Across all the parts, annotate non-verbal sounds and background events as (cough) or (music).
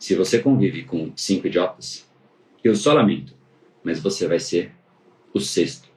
Se você convive com cinco idiotas, eu só lamento, mas você vai ser o sexto.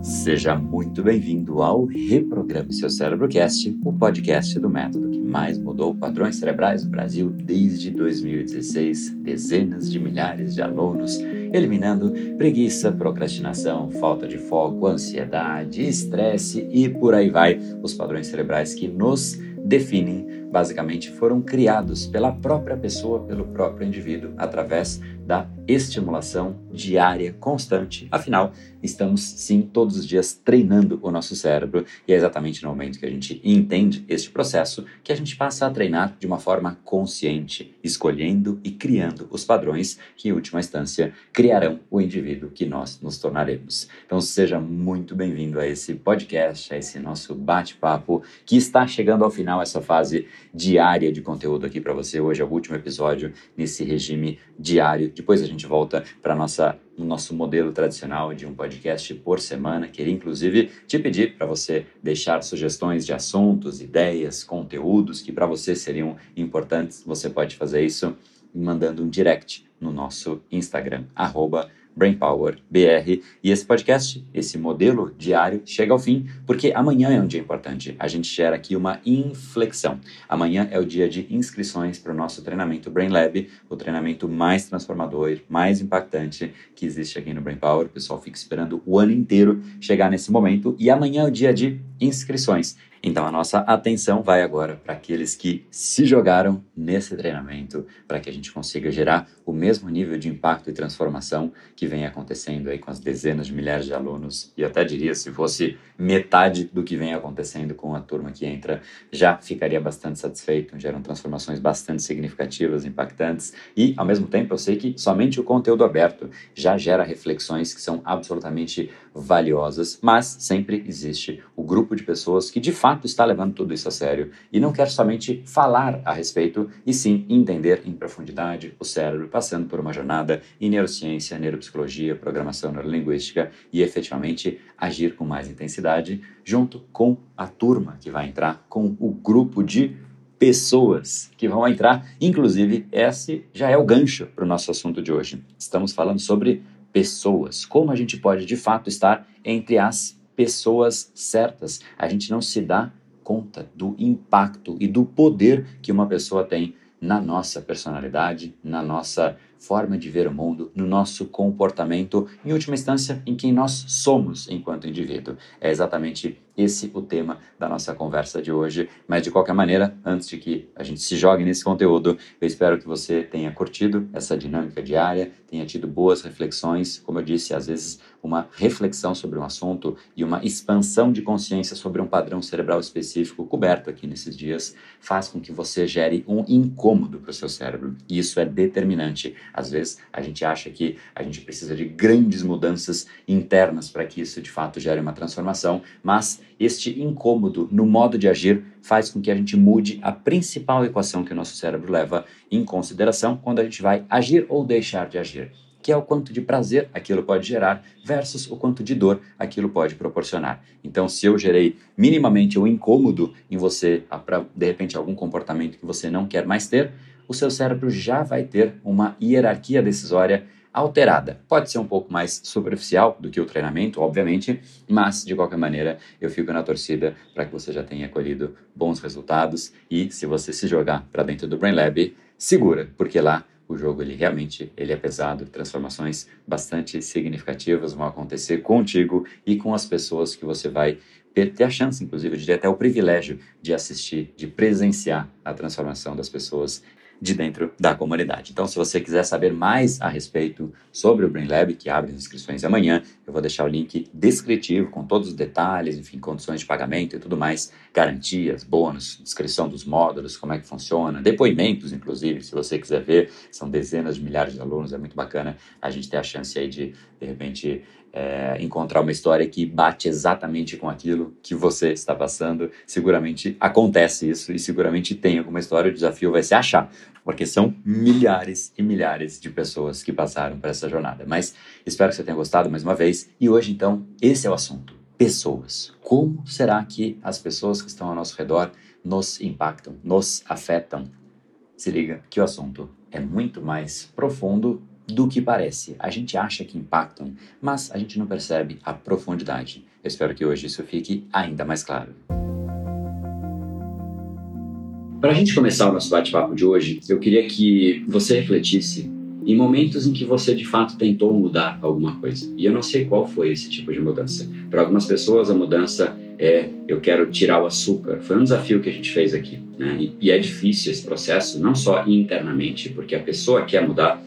Seja muito bem-vindo ao Reprograme Seu Cérebro Cast, o podcast do método que mais mudou padrões cerebrais no Brasil desde 2016. Dezenas de milhares de alunos eliminando preguiça, procrastinação, falta de foco, ansiedade, estresse e por aí vai. Os padrões cerebrais que nos definem basicamente foram criados pela própria pessoa, pelo próprio indivíduo, através da estimulação diária constante. Afinal, estamos sim todos os dias treinando o nosso cérebro e é exatamente no momento que a gente entende este processo que a gente passa a treinar de uma forma consciente, escolhendo e criando os padrões que, em última instância, criarão o indivíduo que nós nos tornaremos. Então, seja muito bem-vindo a esse podcast, a esse nosso bate-papo que está chegando ao final essa fase diária de conteúdo aqui para você. Hoje é o último episódio nesse regime diário. Depois a gente volta para nossa no nosso modelo tradicional de um podcast por semana. Queria inclusive te pedir para você deixar sugestões de assuntos, ideias, conteúdos que para você seriam importantes. Você pode fazer isso mandando um direct no nosso Instagram, arroba Brainpower BR. E esse podcast, esse modelo diário, chega ao fim porque amanhã é um dia importante. A gente gera aqui uma inflexão. Amanhã é o dia de inscrições para o nosso treinamento Brain Lab, o treinamento mais transformador, mais impactante que existe aqui no Brain Power. O pessoal fica esperando o ano inteiro chegar nesse momento e amanhã é o dia de inscrições. Então a nossa atenção vai agora para aqueles que se jogaram nesse treinamento, para que a gente consiga gerar o mesmo nível de impacto e transformação que vem acontecendo aí com as dezenas de milhares de alunos, e até diria se fosse metade do que vem acontecendo com a turma que entra, já ficaria bastante satisfeito, geram transformações bastante significativas, impactantes, e ao mesmo tempo eu sei que somente o conteúdo aberto já gera reflexões que são absolutamente valiosas, mas sempre existe o grupo de pessoas que de fato está levando tudo isso a sério e não quer somente falar a respeito, e sim entender em profundidade o cérebro, passando por uma jornada em neurociência, neuropsicologia, programação neurolinguística e efetivamente agir com mais intensidade junto com a turma que vai entrar, com o grupo de pessoas que vão entrar. Inclusive, esse já é o gancho para o nosso assunto de hoje. Estamos falando sobre pessoas. Como a gente pode de fato estar entre as pessoas certas? A gente não se dá conta do impacto e do poder que uma pessoa tem na nossa personalidade, na nossa forma de ver o mundo, no nosso comportamento, em última instância, em quem nós somos enquanto indivíduo. É exatamente esse o tema da nossa conversa de hoje. Mas de qualquer maneira, antes de que a gente se jogue nesse conteúdo, eu espero que você tenha curtido essa dinâmica diária, tenha tido boas reflexões, como eu disse, às vezes uma reflexão sobre um assunto e uma expansão de consciência sobre um padrão cerebral específico coberto aqui nesses dias faz com que você gere um incômodo para o seu cérebro. E isso é determinante. Às vezes a gente acha que a gente precisa de grandes mudanças internas para que isso de fato gere uma transformação, mas este incômodo no modo de agir faz com que a gente mude a principal equação que o nosso cérebro leva em consideração quando a gente vai agir ou deixar de agir, que é o quanto de prazer aquilo pode gerar versus o quanto de dor aquilo pode proporcionar. Então, se eu gerei minimamente um incômodo em você de repente algum comportamento que você não quer mais ter, o seu cérebro já vai ter uma hierarquia decisória alterada. Pode ser um pouco mais superficial do que o treinamento, obviamente, mas de qualquer maneira eu fico na torcida para que você já tenha colhido bons resultados e se você se jogar para dentro do Brain Lab, segura, porque lá o jogo ele realmente ele é pesado, transformações bastante significativas vão acontecer contigo e com as pessoas que você vai ter a chance, inclusive, de ter até o privilégio de assistir, de presenciar a transformação das pessoas de dentro da comunidade. Então, se você quiser saber mais a respeito sobre o Brain Lab, que abre as inscrições amanhã, eu vou deixar o link descritivo com todos os detalhes, enfim, condições de pagamento e tudo mais, garantias, bônus, descrição dos módulos, como é que funciona, depoimentos, inclusive, se você quiser ver, são dezenas de milhares de alunos, é muito bacana a gente ter a chance aí de, de repente, é, encontrar uma história que bate exatamente com aquilo que você está passando. Seguramente acontece isso e seguramente tem alguma história. O desafio vai ser achar, porque são milhares e milhares de pessoas que passaram por essa jornada. Mas espero que você tenha gostado mais uma vez. E hoje, então, esse é o assunto: pessoas. Como será que as pessoas que estão ao nosso redor nos impactam, nos afetam? Se liga que o assunto é muito mais profundo do que parece. A gente acha que impactam, mas a gente não percebe a profundidade. Eu espero que hoje isso fique ainda mais claro. Para a gente começar o nosso bate-papo de hoje, eu queria que você refletisse em momentos em que você de fato tentou mudar alguma coisa. E eu não sei qual foi esse tipo de mudança. Para algumas pessoas, a mudança é eu quero tirar o açúcar. Foi um desafio que a gente fez aqui. Né? E, e é difícil esse processo, não só internamente, porque a pessoa quer mudar,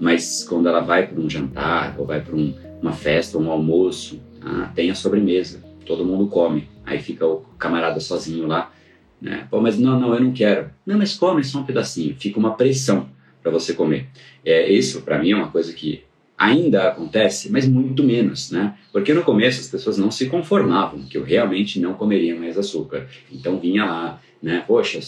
mas quando ela vai para um jantar ou vai para um, uma festa um almoço, ah, tem a sobremesa, todo mundo come. Aí fica o camarada sozinho lá. Né? Pô, mas não, não, eu não quero. Não, mas come só um pedacinho. Fica uma pressão para você comer. É, isso, para mim, é uma coisa que ainda acontece, mas muito menos, né? Porque no começo as pessoas não se conformavam que eu realmente não comeria mais açúcar. Então vinha lá, né? Poxa,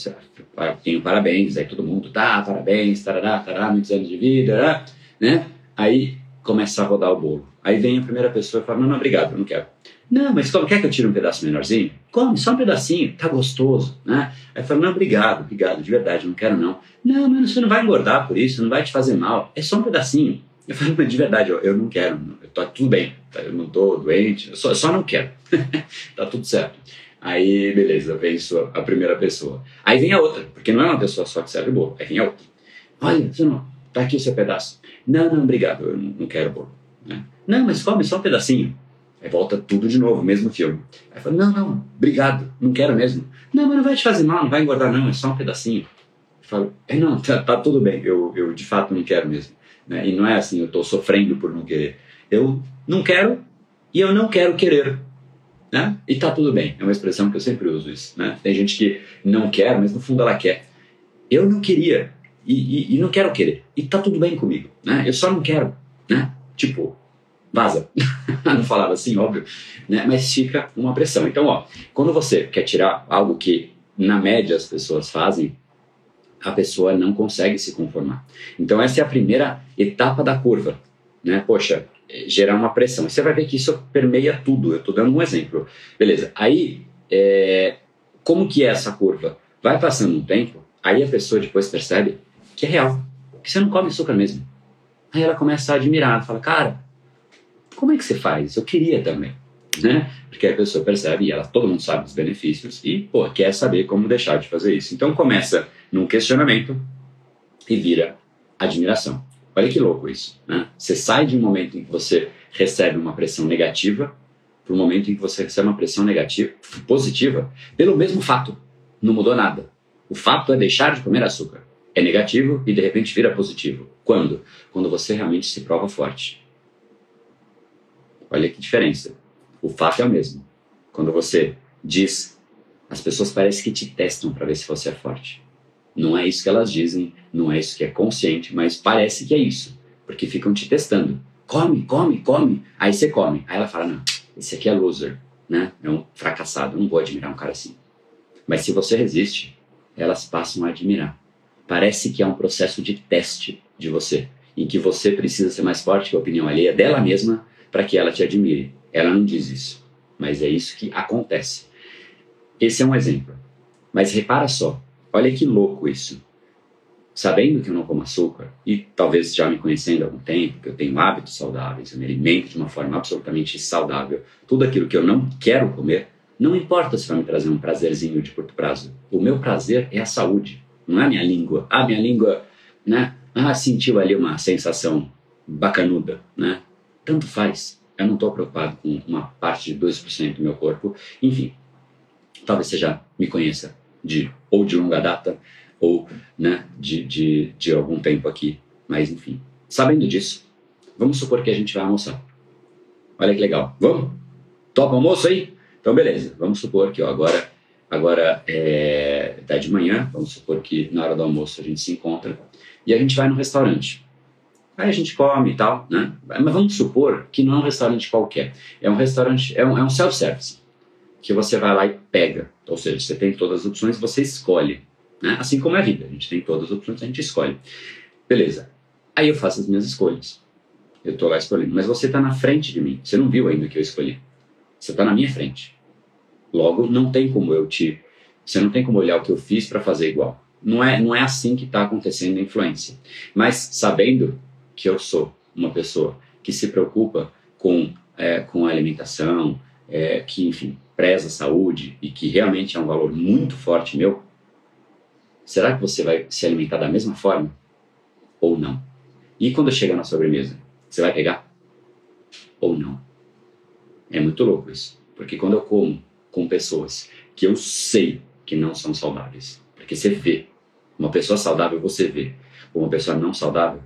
tenho parabéns, aí todo mundo, tá, parabéns, tarará, tarará, muitos anos de vida, né? Aí começa a rodar o bolo. Aí vem a primeira pessoa e fala, não, não, obrigado, eu não quero. Não, mas como quer que eu tire um pedaço menorzinho? Come, só um pedacinho, tá gostoso, né? Aí fala, não, obrigado, obrigado, de verdade, não quero não. Não, mas você não vai engordar por isso, não vai te fazer mal, é só um pedacinho. Eu falei, mas de verdade, eu, eu não quero, eu tô tudo bem, tá? eu não tô doente, eu só, só não quero. (laughs) tá tudo certo. Aí, beleza, vem a primeira pessoa. Aí vem a outra, porque não é uma pessoa só que serve bolo, aí vem a outra. Olha, você não, tá aqui o seu pedaço. Não, não, obrigado, eu não, não quero bolo. Né? Não, mas come só um pedacinho. Aí volta tudo de novo, mesmo filme. Aí fala, não, não, obrigado, não quero mesmo. Não, mas não vai te fazer mal, não vai engordar não, é só um pedacinho. Eu falo, é, não, tá, tá tudo bem, eu, eu de fato não quero mesmo. Né? E não é assim, eu estou sofrendo por não querer. Eu não quero e eu não quero querer. Né? E tá tudo bem. É uma expressão que eu sempre uso isso. Né? Tem gente que não quer, mas no fundo ela quer. Eu não queria e, e, e não quero querer. E tá tudo bem comigo. Né? Eu só não quero. Né? Tipo, vaza. (laughs) não falava assim, óbvio. Né? Mas fica uma pressão. Então, ó, quando você quer tirar algo que na média as pessoas fazem, a pessoa não consegue se conformar. Então essa é a primeira etapa da curva, né? Poxa, gerar uma pressão. Você vai ver que isso permeia tudo. Eu estou dando um exemplo. Beleza. Aí, é... como que é essa curva? Vai passando um tempo, aí a pessoa depois percebe que é real, que você não come açúcar mesmo. Aí ela começa a admirar, fala, cara, como é que você faz? Eu queria também né? Porque a pessoa percebe e ela, todo mundo sabe dos benefícios e, pô, quer saber como deixar de fazer isso. Então começa num questionamento e vira admiração. Olha que louco isso, né? Você sai de um momento em que você recebe uma pressão negativa para um momento em que você recebe uma pressão negativa, positiva, pelo mesmo fato. Não mudou nada. O fato é deixar de comer açúcar. É negativo e de repente vira positivo. Quando? Quando você realmente se prova forte. Olha que diferença. O fato é o mesmo. Quando você diz, as pessoas parecem que te testam para ver se você é forte. Não é isso que elas dizem, não é isso que é consciente, mas parece que é isso, porque ficam te testando. Come, come, come. Aí você come. Aí ela fala: não, esse aqui é loser, né? É um fracassado. Não vou admirar um cara assim. Mas se você resiste, elas passam a admirar. Parece que é um processo de teste de você, em que você precisa ser mais forte que a opinião alheia dela mesma para que ela te admire. Ela não diz isso, mas é isso que acontece. Esse é um exemplo. Mas repara só, olha que louco isso. Sabendo que eu não como açúcar, e talvez já me conhecendo há algum tempo, que eu tenho hábitos saudáveis, eu me alimento de uma forma absolutamente saudável, tudo aquilo que eu não quero comer, não importa se vai me trazer um prazerzinho de curto prazo. O meu prazer é a saúde, não é a minha língua. Ah, minha língua, né? Ah, sentiu ali uma sensação bacanuda, né? Tanto faz. Eu não estou preocupado com uma parte de 2% do meu corpo. Enfim, talvez você já me conheça de ou de longa data ou né, de, de, de algum tempo aqui. Mas enfim, sabendo disso, vamos supor que a gente vai almoçar. Olha que legal. Vamos? Topa almoço aí? Então beleza, vamos supor que ó, agora, agora é tá de manhã, vamos supor que na hora do almoço a gente se encontra e a gente vai no restaurante. Aí a gente come e tal, né? Mas vamos supor que não é um restaurante qualquer. É um restaurante, é um, é um self-service. Que você vai lá e pega. Ou seja, você tem todas as opções, você escolhe. Né? Assim como é a vida. A gente tem todas as opções, a gente escolhe. Beleza. Aí eu faço as minhas escolhas. Eu estou lá escolhendo. Mas você está na frente de mim. Você não viu ainda o que eu escolhi. Você está na minha frente. Logo, não tem como eu te. Você não tem como olhar o que eu fiz para fazer igual. não é, não é assim que está acontecendo a influência. Mas sabendo que eu sou uma pessoa que se preocupa com, é, com a alimentação, é, que, enfim, preza a saúde e que realmente é um valor muito forte meu, será que você vai se alimentar da mesma forma? Ou não? E quando chega na sobremesa, você vai pegar? Ou não? É muito louco isso. Porque quando eu como com pessoas que eu sei que não são saudáveis, porque você vê, uma pessoa saudável você vê, uma pessoa não saudável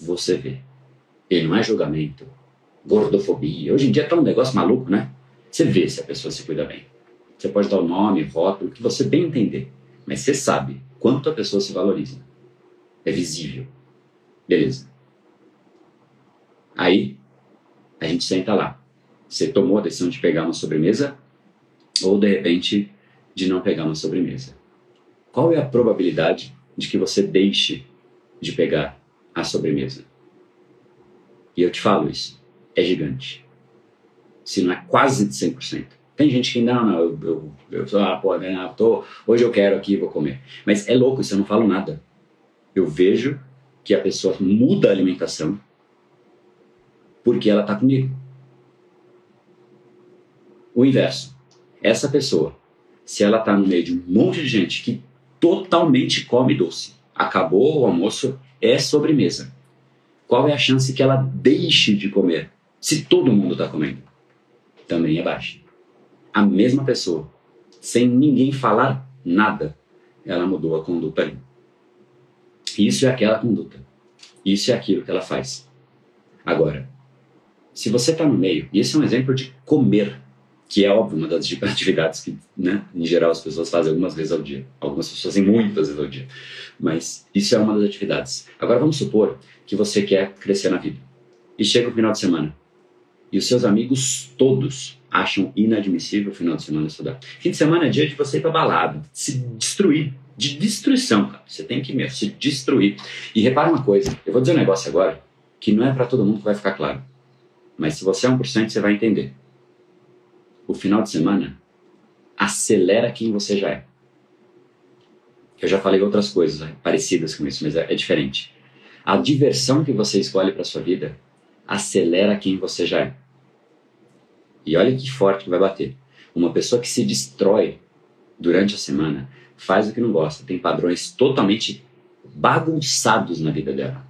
você vê. E não é julgamento, gordofobia. Hoje em dia tá um negócio maluco, né? Você vê se a pessoa se cuida bem. Você pode dar o nome, rótulo, o que você bem entender. Mas você sabe quanto a pessoa se valoriza. É visível. Beleza. Aí, a gente senta lá. Você tomou a decisão de pegar uma sobremesa ou, de repente, de não pegar uma sobremesa. Qual é a probabilidade de que você deixe de pegar a sobremesa? E eu te falo isso, é gigante. Se não é quase de 100%. Tem gente que, não, não, eu, eu, eu sou, ah, pô, né, tô, hoje eu quero aqui, vou comer. Mas é louco, isso eu não falo nada. Eu vejo que a pessoa muda a alimentação porque ela está comigo. O inverso. Essa pessoa, se ela está no meio de um monte de gente que totalmente come doce, acabou o almoço, é sobremesa. Qual é a chance que ela deixe de comer se todo mundo está comendo? Também é baixa. A mesma pessoa, sem ninguém falar nada, ela mudou a conduta ali. Isso é aquela conduta. Isso é aquilo que ela faz. Agora, se você está no meio, e esse é um exemplo de comer, que é óbvio uma das (laughs) atividades que, né, em geral, as pessoas fazem algumas vezes ao dia. Algumas pessoas fazem muitas vezes ao dia. Mas isso é uma das atividades. Agora vamos supor que você quer crescer na vida. E chega o final de semana. E os seus amigos todos acham inadmissível o final de semana estudar. Fim de semana é dia de você ir pra balada, se destruir. De destruição, cara. Você tem que mesmo se destruir. E repara uma coisa, eu vou dizer um negócio agora que não é para todo mundo que vai ficar claro. Mas se você é 1%, você vai entender. O final de semana acelera quem você já é. Eu já falei outras coisas né, parecidas com isso, mas é, é diferente. A diversão que você escolhe para sua vida acelera quem você já é. E olha que forte que vai bater. Uma pessoa que se destrói durante a semana faz o que não gosta, tem padrões totalmente bagunçados na vida dela.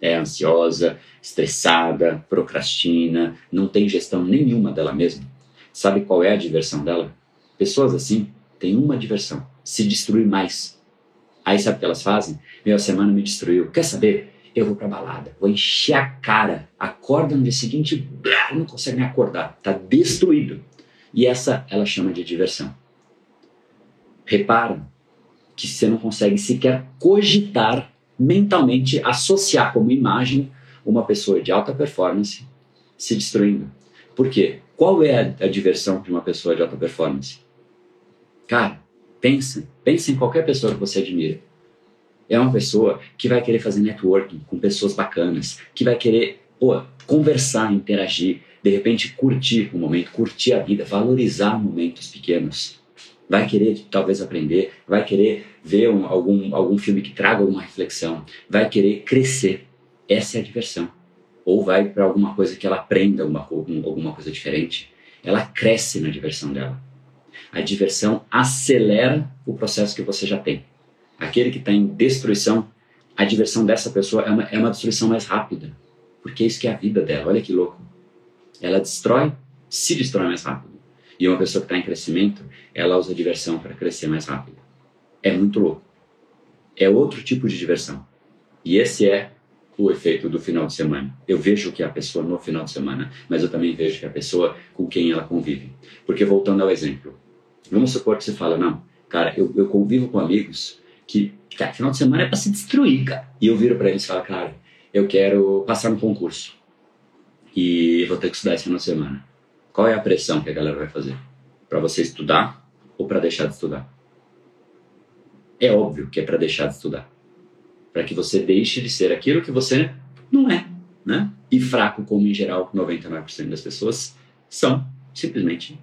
É ansiosa, estressada, procrastina, não tem gestão nenhuma dela mesma. Sabe qual é a diversão dela? Pessoas assim têm uma diversão: se destruir mais. Aí sabe o que elas fazem? Meu, semana me destruiu. Quer saber? Eu vou pra balada, vou encher a cara, acorda no dia seguinte, não consegue nem acordar, tá destruído. E essa ela chama de diversão. Repara que você não consegue sequer cogitar mentalmente associar como imagem uma pessoa de alta performance se destruindo. Por quê? Qual é a, a diversão de uma pessoa de alta performance? Cara, pensa, pensa em qualquer pessoa que você admira. É uma pessoa que vai querer fazer networking com pessoas bacanas, que vai querer pô, conversar, interagir, de repente curtir o momento, curtir a vida, valorizar momentos pequenos. Vai querer talvez aprender, vai querer ver um, algum, algum filme que traga alguma reflexão, vai querer crescer. Essa é a diversão. Ou vai para alguma coisa que ela aprenda alguma, alguma coisa diferente. Ela cresce na diversão dela. A diversão acelera o processo que você já tem. Aquele que está em destruição, a diversão dessa pessoa é uma, é uma destruição mais rápida. Porque isso que é a vida dela. Olha que louco. Ela destrói, se destrói mais rápido. E uma pessoa que está em crescimento, ela usa diversão para crescer mais rápido. É muito louco. É outro tipo de diversão. E esse é o efeito do final de semana. Eu vejo que é a pessoa no final de semana, mas eu também vejo que é a pessoa com quem ela convive. Porque voltando ao exemplo, vamos supor que você fala, não, cara, eu, eu convivo com amigos que, cara, final de semana é para se destruir, cara. E eu viro para eles e falo, cara, eu quero passar no concurso e vou ter que estudar esse final de semana. Qual é a pressão que a galera vai fazer? Para você estudar ou para deixar de estudar? É óbvio que é para deixar de estudar. Para que você deixe de ser aquilo que você não é, né? E fraco, como em geral 99% das pessoas são, simplesmente.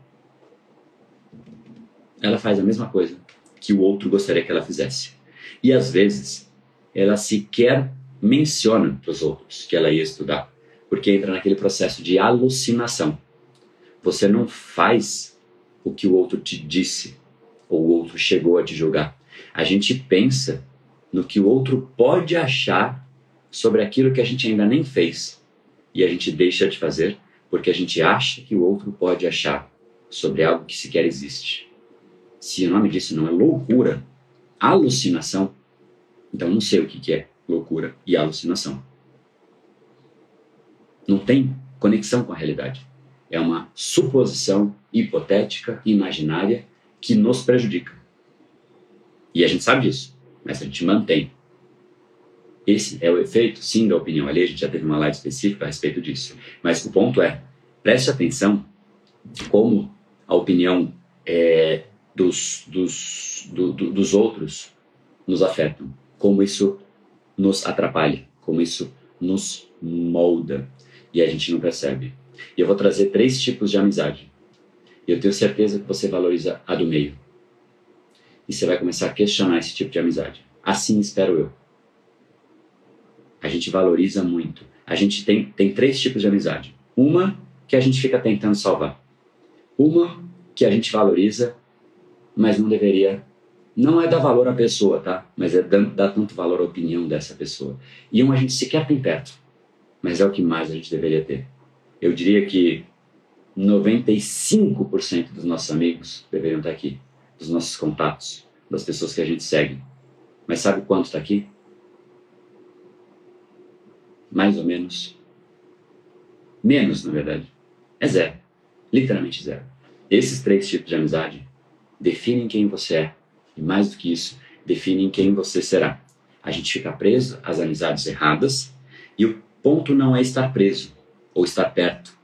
Ela faz a mesma coisa que o outro gostaria que ela fizesse. E às vezes ela sequer menciona para os outros que ela ia estudar, porque entra naquele processo de alucinação. Você não faz o que o outro te disse ou o outro chegou a te julgar. A gente pensa no que o outro pode achar sobre aquilo que a gente ainda nem fez e a gente deixa de fazer porque a gente acha que o outro pode achar sobre algo que sequer existe. Se o nome disso não é loucura, alucinação, então não sei o que é loucura e alucinação. Não tem conexão com a realidade. É uma suposição hipotética, imaginária, que nos prejudica. E a gente sabe disso, mas a gente mantém. Esse é o efeito, sim, da opinião alheia. A gente já teve uma live específica a respeito disso. Mas o ponto é, preste atenção como a opinião é, dos, dos, do, do, dos outros nos afetam, como isso nos atrapalha, como isso nos molda e a gente não percebe. E eu vou trazer três tipos de amizade. E eu tenho certeza que você valoriza a do meio. E você vai começar a questionar esse tipo de amizade. Assim espero eu. A gente valoriza muito. A gente tem, tem três tipos de amizade. Uma que a gente fica tentando salvar. Uma que a gente valoriza, mas não deveria não é dar valor à pessoa, tá? Mas é dar tanto valor à opinião dessa pessoa. E um a gente sequer tem perto, mas é o que mais a gente deveria ter. Eu diria que 95% dos nossos amigos deveriam estar aqui, dos nossos contatos, das pessoas que a gente segue. Mas sabe quanto está aqui? Mais ou menos. Menos, na verdade. É zero. Literalmente zero. Esses três tipos de amizade definem quem você é e mais do que isso, definem quem você será. A gente fica preso às amizades erradas e o ponto não é estar preso ou estar perto.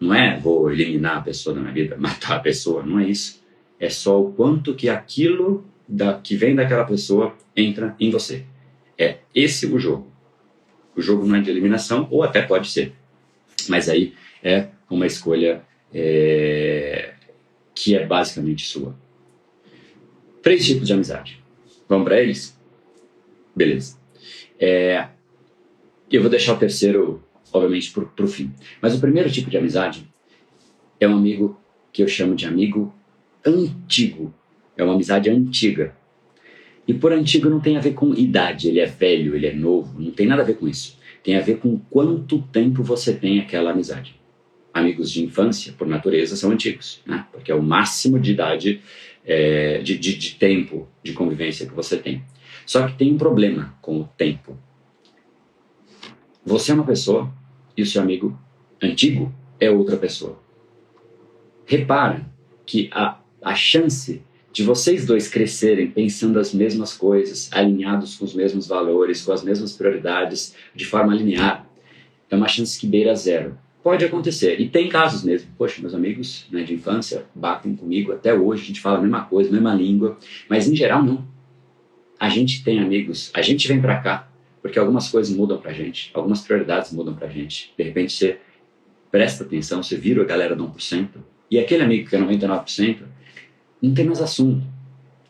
Não é vou eliminar a pessoa da minha vida, (laughs) matar a pessoa, não é isso. É só o quanto que aquilo da, que vem daquela pessoa entra em você. É esse o jogo. O jogo não é de eliminação, ou até pode ser. Mas aí é uma escolha é, que é basicamente sua. Três tipos de amizade. Vamos para eles? Beleza. É, eu vou deixar o terceiro, obviamente, para o fim. Mas o primeiro tipo de amizade é um amigo que eu chamo de amigo antigo. É uma amizade antiga. E por antigo não tem a ver com idade, ele é velho, ele é novo, não tem nada a ver com isso. Tem a ver com quanto tempo você tem aquela amizade. Amigos de infância, por natureza, são antigos, né? porque é o máximo de idade é, de, de, de tempo de convivência que você tem. Só que tem um problema com o tempo. Você é uma pessoa e o seu amigo antigo é outra pessoa. Repara que a, a chance de vocês dois crescerem pensando as mesmas coisas, alinhados com os mesmos valores, com as mesmas prioridades, de forma linear, é uma chance que beira zero. Pode acontecer. E tem casos mesmo. Poxa, meus amigos né, de infância batem comigo até hoje, a gente fala a mesma coisa, a mesma língua. Mas em geral, não. A gente tem amigos, a gente vem para cá porque algumas coisas mudam pra gente, algumas prioridades mudam pra gente. De repente você presta atenção, você vira a galera do 1%, e aquele amigo que é 99% não tem mais assunto.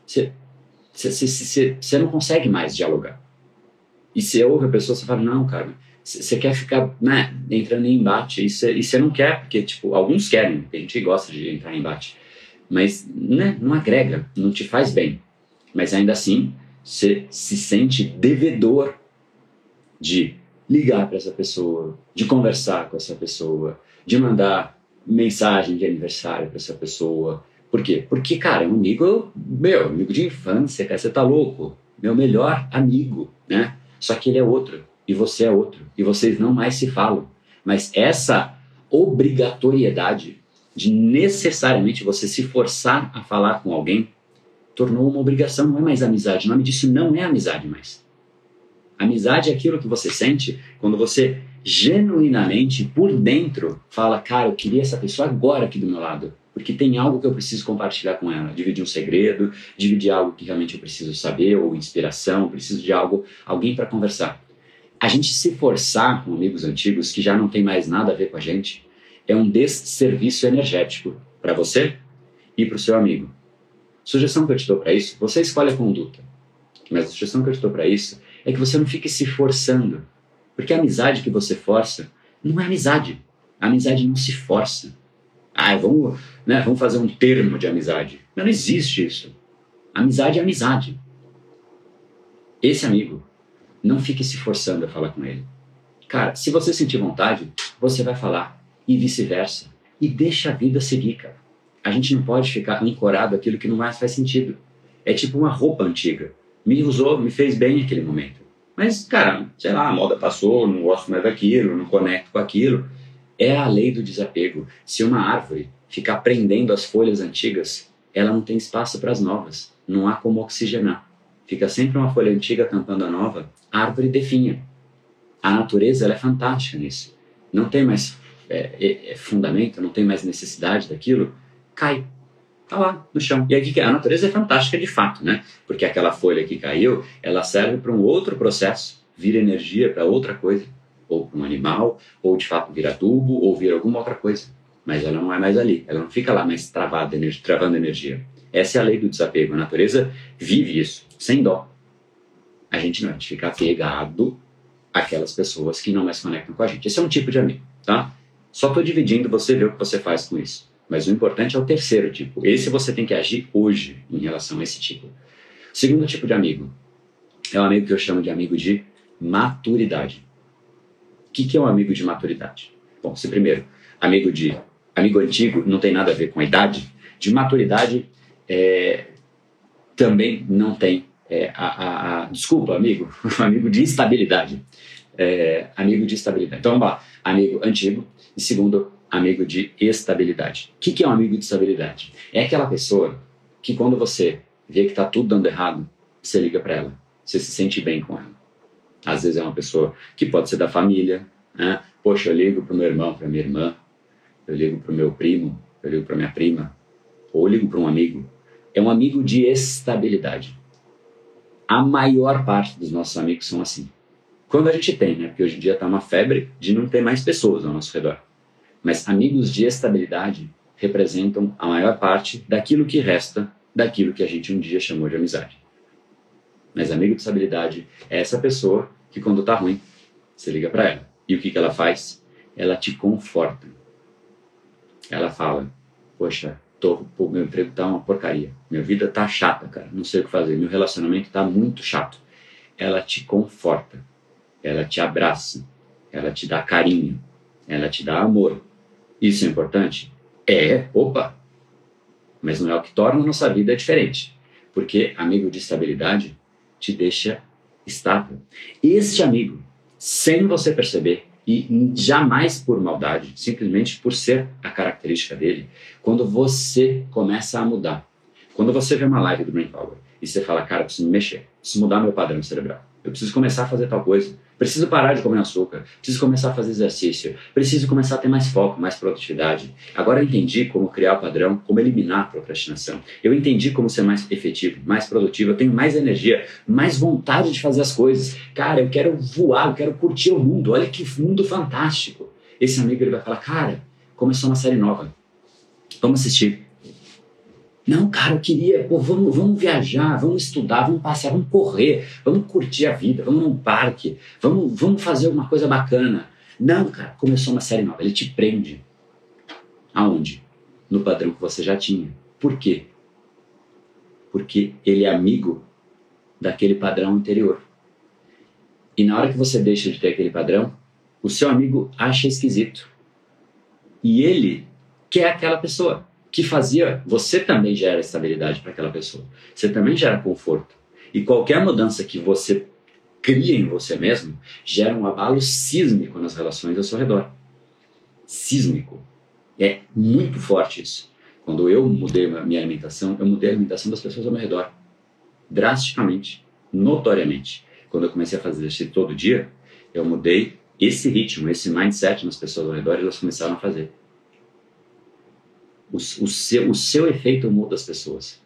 Você, você, você, você não consegue mais dialogar. E você ouve a pessoa, você fala, não, cara, você quer ficar né, entrando em embate e você não quer, porque tipo, alguns querem, a gente gosta de entrar em embate, mas né, não agrega, não te faz bem. Mas ainda assim, você se sente devedor de ligar para essa pessoa, de conversar com essa pessoa, de mandar mensagem de aniversário para essa pessoa. Por quê? Porque, cara, é um amigo, meu, amigo de infância, cara, você tá louco. Meu melhor amigo, né? Só que ele é outro e você é outro, e vocês não mais se falam. Mas essa obrigatoriedade de necessariamente você se forçar a falar com alguém tornou uma obrigação, não é mais amizade. O nome disso não é amizade mais. Amizade é aquilo que você sente quando você genuinamente, por dentro, fala: Cara, eu queria essa pessoa agora aqui do meu lado, porque tem algo que eu preciso compartilhar com ela. Dividir um segredo, dividir algo que realmente eu preciso saber, ou inspiração, preciso de algo, alguém para conversar. A gente se forçar com amigos antigos que já não tem mais nada a ver com a gente é um desserviço energético para você e para o seu amigo. Sugestão que eu te dou para isso: você escolhe a conduta. Mas a sugestão que eu te dou para isso é que você não fique se forçando. Porque a amizade que você força não é amizade. A amizade não se força. Ah, vamos, né, vamos fazer um termo de amizade. Não, não existe isso. Amizade é amizade. Esse amigo, não fique se forçando a falar com ele. Cara, se você sentir vontade, você vai falar. E vice-versa. E deixa a vida seguir, cara. A gente não pode ficar ancorado aquilo que não mais faz sentido. É tipo uma roupa antiga. Me usou, me fez bem naquele momento. Mas, cara, sei lá, a moda passou, não gosto mais daquilo, não conecto com aquilo. É a lei do desapego. Se uma árvore ficar prendendo as folhas antigas, ela não tem espaço para as novas. Não há como oxigenar. Fica sempre uma folha antiga tampando a nova, a árvore definha. A natureza ela é fantástica nisso. Não tem mais é, é, é fundamento, não tem mais necessidade daquilo, cai. Tá lá no chão. E aqui a natureza é fantástica de fato, né? Porque aquela folha que caiu, ela serve para um outro processo, vira energia para outra coisa, ou para um animal, ou de fato vira tubo, ou vira alguma outra coisa. Mas ela não é mais ali, ela não fica lá mais travada, travando energia. Essa é a lei do desapego. A natureza vive isso, sem dó. A gente não, a gente fica apegado àquelas pessoas que não mais conectam com a gente. Esse é um tipo de amigo, tá? Só estou dividindo, você vê o que você faz com isso. Mas o importante é o terceiro tipo. Esse você tem que agir hoje em relação a esse tipo. Segundo tipo de amigo é um amigo que eu chamo de amigo de maturidade. O que, que é um amigo de maturidade? Bom, se primeiro, amigo de amigo antigo não tem nada a ver com a idade, de maturidade é, também não tem é, a, a, a, desculpa, amigo, (laughs) amigo de estabilidade. É, amigo de estabilidade. Então vamos lá, amigo antigo e segundo, amigo de estabilidade. O que, que é um amigo de estabilidade? É aquela pessoa que quando você vê que está tudo dando errado, você liga para ela, você se sente bem com ela. Às vezes é uma pessoa que pode ser da família, né? Poxa, eu ligo para meu irmão, para minha irmã, eu ligo para o meu primo, eu ligo para minha prima, ou ligo para um amigo é um amigo de estabilidade. A maior parte dos nossos amigos são assim. Quando a gente tem, né? Porque hoje em dia está uma febre de não ter mais pessoas ao nosso redor. Mas amigos de estabilidade representam a maior parte daquilo que resta daquilo que a gente um dia chamou de amizade. Mas amigo de estabilidade é essa pessoa que quando está ruim, você liga para ela. E o que, que ela faz? Ela te conforta. Ela fala: Poxa, tô, pô, meu emprego tá uma porcaria, minha vida tá chata, cara, não sei o que fazer, meu relacionamento tá muito chato. Ela te conforta, ela te abraça, ela te dá carinho, ela te dá amor. Isso é importante? É, opa! Mas não é o que torna a nossa vida diferente. Porque amigo de estabilidade te deixa estável. Este amigo, sem você perceber, e jamais por maldade, simplesmente por ser a característica dele, quando você começa a mudar. Quando você vê uma live do Brain Power e você fala, cara, preciso me mexer, preciso mudar meu padrão cerebral, eu preciso começar a fazer tal coisa, preciso parar de comer açúcar, preciso começar a fazer exercício, preciso começar a ter mais foco, mais produtividade. Agora eu entendi como criar o padrão, como eliminar a procrastinação. Eu entendi como ser mais efetivo, mais produtivo, eu tenho mais energia, mais vontade de fazer as coisas. Cara, eu quero voar, eu quero curtir o mundo, olha que mundo fantástico. Esse amigo ele vai falar, cara, começou uma série nova, vamos assistir. Não, cara, eu queria, pô, vamos, vamos viajar, vamos estudar, vamos passear, vamos correr, vamos curtir a vida, vamos num parque, vamos, vamos fazer alguma coisa bacana. Não, cara, começou uma série nova, ele te prende. Aonde? No padrão que você já tinha. Por quê? Porque ele é amigo daquele padrão anterior. E na hora que você deixa de ter aquele padrão, o seu amigo acha esquisito. E ele quer aquela pessoa que fazia você também gera estabilidade para aquela pessoa. Você também gera conforto. E qualquer mudança que você cria em você mesmo gera um abalo sísmico nas relações ao seu redor. Sísmico. É muito forte isso. Quando eu mudei a minha alimentação, eu mudei a alimentação das pessoas ao meu redor. Drasticamente, notoriamente. Quando eu comecei a fazer isso todo dia, eu mudei esse ritmo, esse mindset nas pessoas ao redor e elas começaram a fazer o, o, seu, o seu efeito muda as pessoas.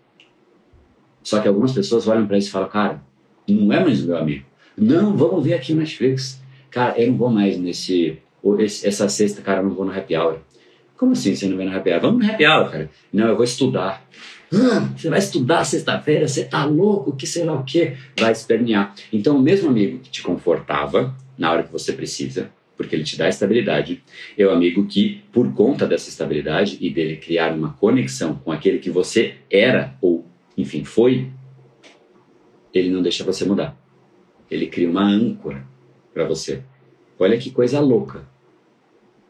Só que algumas pessoas olham para isso e falam, cara, não é mais meu amigo. Não, vamos ver aqui no Netflix. Cara, eu não vou mais nesse. Essa sexta, cara, eu não vou no happy hour. Como assim você não vai no happy hour? Vamos no happy hour, cara. Não, eu vou estudar. Ah, você vai estudar sexta-feira, você tá louco, que sei lá o quê. Vai espernear. Então, o mesmo amigo que te confortava na hora que você precisa, porque ele te dá estabilidade, é o amigo que, por conta dessa estabilidade e dele criar uma conexão com aquele que você era ou, enfim, foi, ele não deixa você mudar. Ele cria uma âncora para você. Olha que coisa louca.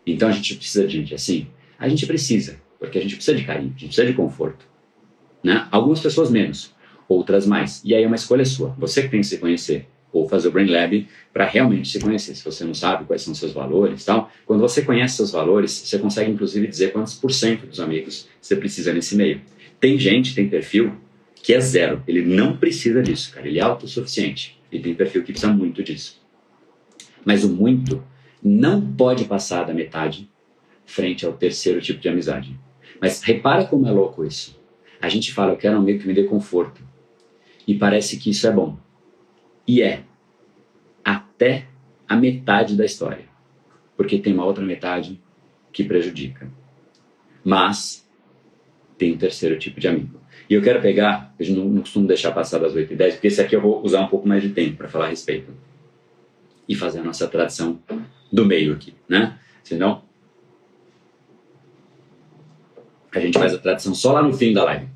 Então a gente precisa de gente assim? A gente precisa, porque a gente precisa de carinho, a gente precisa de conforto. Né? Algumas pessoas menos, outras mais. E aí é uma escolha sua. Você que tem que se conhecer ou fazer o Brain Lab para realmente se conhecer. Se você não sabe quais são seus valores, tal, quando você conhece seus valores, você consegue inclusive dizer quantos por cento dos amigos você precisa nesse meio. Tem gente, tem perfil que é zero. Ele não precisa disso, cara. Ele é autossuficiente. E tem perfil que precisa muito disso. Mas o muito não pode passar da metade frente ao terceiro tipo de amizade. Mas repara como é louco isso. A gente fala, eu quero um amigo que me dê conforto. E parece que isso é bom. E é. Até a metade da história. Porque tem uma outra metade que prejudica. Mas tem um terceiro tipo de amigo. E eu quero pegar, eu não, não costumo deixar passar das 8 e 10, porque esse aqui eu vou usar um pouco mais de tempo para falar a respeito. E fazer a nossa tradição do meio aqui, né? Senão, a gente faz a tradição só lá no fim da live.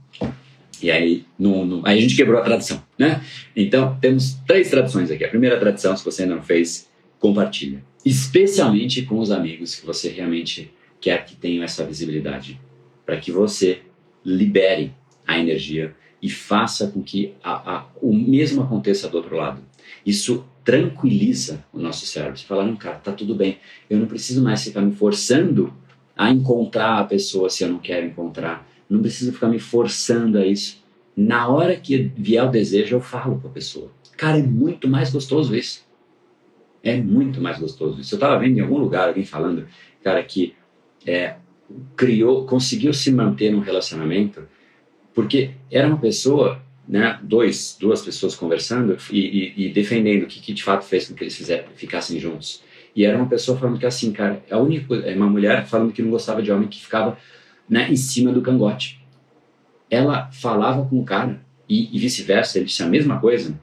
E aí, no, no, aí a gente quebrou a tradição, né? Então, temos três tradições aqui. A primeira tradição, se você ainda não fez, compartilha. Especialmente com os amigos que você realmente quer que tenham essa visibilidade. Para que você libere a energia e faça com que a, a, o mesmo aconteça do outro lado. Isso tranquiliza o nosso cérebro. Você fala, não, cara, tá tudo bem. Eu não preciso mais ficar me forçando a encontrar a pessoa se eu não quero encontrar. Não preciso ficar me forçando a isso. Na hora que vier o desejo, eu falo com a pessoa. Cara, é muito mais gostoso isso. É muito mais gostoso isso. Eu estava vendo em algum lugar alguém falando, cara, que é, criou, conseguiu se manter num relacionamento porque era uma pessoa, né, dois, duas pessoas conversando e, e, e defendendo o que, que, de fato fez com que eles fizer, ficassem juntos. E era uma pessoa falando que assim, cara, a única, é uma mulher falando que não gostava de homem que ficava né, em cima do cangote. Ela falava com o cara e, e vice-versa, ele disse a mesma coisa,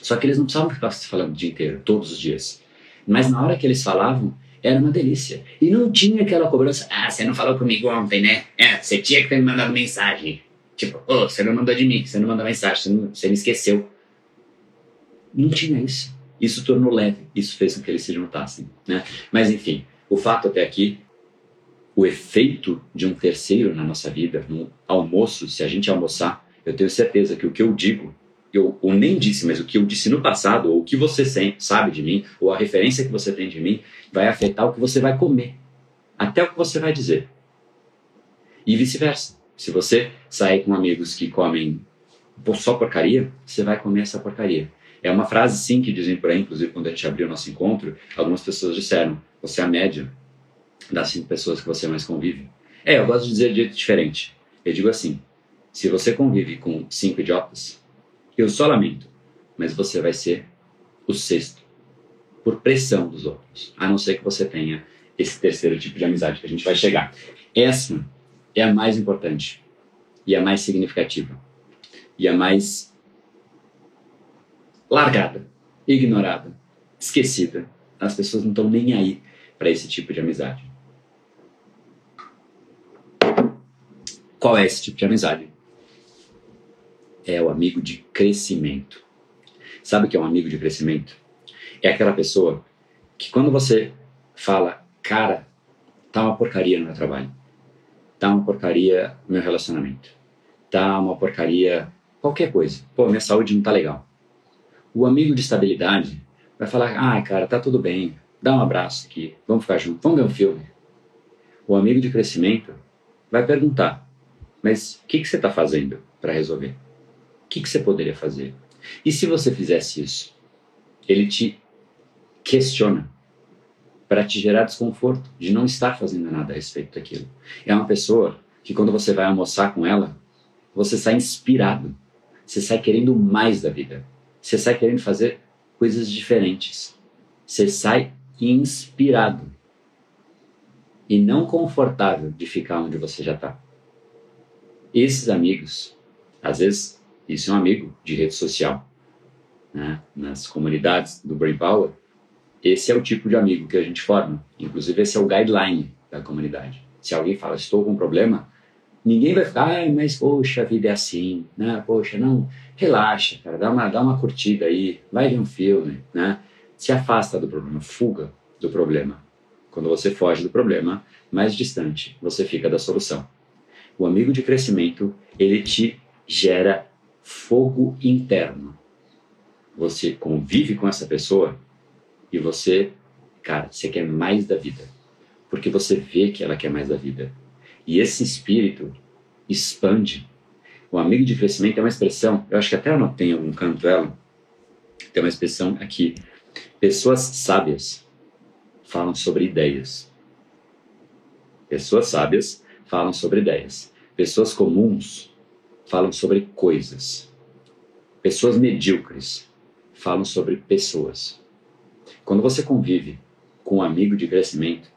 só que eles não precisavam ficar se falando o dia inteiro, todos os dias. Mas na hora que eles falavam, era uma delícia. E não tinha aquela cobrança, ah, você não falou comigo ontem, né? É, você tinha que ter me mandado mensagem. Tipo, oh, você não mandou de mim, você não mandou mensagem, você, não, você me esqueceu. Não tinha isso. Isso tornou leve, isso fez com que eles se juntassem. Né? Mas enfim, o fato até aqui, o efeito de um terceiro na nossa vida, no almoço, se a gente almoçar, eu tenho certeza que o que eu digo, eu ou nem disse, mas o que eu disse no passado, ou o que você sabe de mim, ou a referência que você tem de mim, vai afetar o que você vai comer, até o que você vai dizer. E vice-versa. Se você sair com amigos que comem só porcaria, você vai comer essa porcaria. É uma frase, sim, que dizem por aí, inclusive quando a gente abriu o nosso encontro, algumas pessoas disseram: você é a média das cinco pessoas que você mais convive. É, eu gosto de dizer de jeito diferente. Eu digo assim: se você convive com cinco idiotas, eu só lamento, mas você vai ser o sexto, por pressão dos outros, a não ser que você tenha esse terceiro tipo de amizade que a gente vai chegar. Essa é a mais importante e a mais significativa e a mais largada, ignorada, esquecida. As pessoas não estão nem aí para esse tipo de amizade. Qual é esse tipo de amizade? É o amigo de crescimento. Sabe o que é um amigo de crescimento? É aquela pessoa que quando você fala, cara, tá uma porcaria no meu trabalho tá uma porcaria meu relacionamento, tá uma porcaria qualquer coisa. Pô, minha saúde não tá legal. O amigo de estabilidade vai falar: ah, cara, tá tudo bem, dá um abraço aqui, vamos ficar juntos, vamos ver um filme. O amigo de crescimento vai perguntar: mas o que, que você está fazendo para resolver? O que, que você poderia fazer? E se você fizesse isso? Ele te questiona para te gerar desconforto de não estar fazendo nada a respeito daquilo. É uma pessoa que quando você vai almoçar com ela, você sai inspirado, você sai querendo mais da vida, você sai querendo fazer coisas diferentes, você sai inspirado e não confortável de ficar onde você já está. Esses amigos, às vezes, isso é um amigo de rede social, né? nas comunidades do Brain Power, esse é o tipo de amigo que a gente forma. Inclusive, esse é o guideline da comunidade. Se alguém fala, estou com um problema, ninguém vai ficar, ah, mas poxa, a vida é assim, né? Poxa, não, relaxa, cara, dá uma, dá uma curtida aí, vai ver um filme, né? Se afasta do problema, fuga do problema. Quando você foge do problema, mais distante você fica da solução. O amigo de crescimento, ele te gera fogo interno. Você convive com essa pessoa e você, cara, você quer mais da vida. Porque você vê que ela quer mais da vida. E esse espírito expande. O amigo de crescimento é uma expressão, eu acho que até anotei em algum canto ela, tem uma expressão aqui. Pessoas sábias falam sobre ideias. Pessoas sábias falam sobre ideias. Pessoas comuns falam sobre coisas. Pessoas medíocres falam sobre pessoas. Quando você convive com um amigo de crescimento,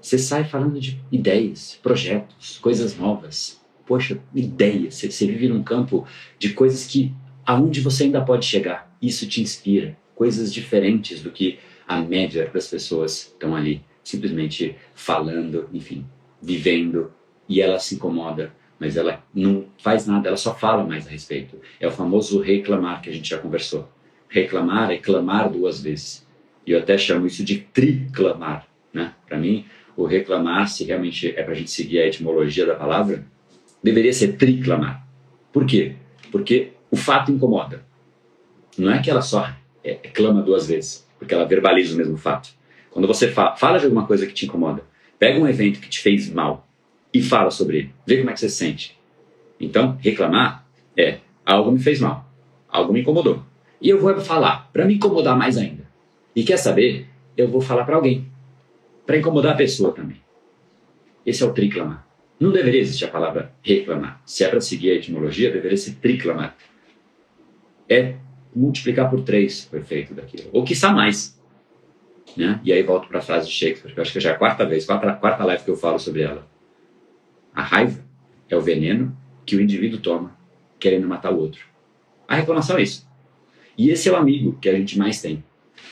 você sai falando de ideias, projetos, coisas novas. Poxa, ideias. Você, você vive num campo de coisas que aonde você ainda pode chegar. Isso te inspira. Coisas diferentes do que a média das pessoas estão ali simplesmente falando, enfim, vivendo. E ela se incomoda, mas ela não faz nada, ela só fala mais a respeito. É o famoso reclamar que a gente já conversou. Reclamar é clamar duas vezes. E eu até chamo isso de triclamar. Né? Para mim, o reclamar, se realmente é para a gente seguir a etimologia da palavra, deveria ser triclamar. Por quê? Porque o fato incomoda. Não é que ela só é, é, clama duas vezes, porque ela verbaliza o mesmo fato. Quando você fala, fala de alguma coisa que te incomoda, pega um evento que te fez mal e fala sobre ele, vê como é que você se sente. Então, reclamar é algo me fez mal, algo me incomodou. E eu vou falar para me incomodar mais ainda. E quer saber? Eu vou falar para alguém, para incomodar a pessoa também. Esse é o triclamar. Não deveria existir a palavra reclamar. Se é para seguir a etimologia, deveria ser triclamar. É multiplicar por três o efeito daquilo. Ou quiçá mais. Né? E aí volto para a frase de Shakespeare, que eu acho que já é a quarta vez, quarta, quarta live que eu falo sobre ela. A raiva é o veneno que o indivíduo toma querendo matar o outro. A reclamação é isso. E esse é o amigo que a gente mais tem.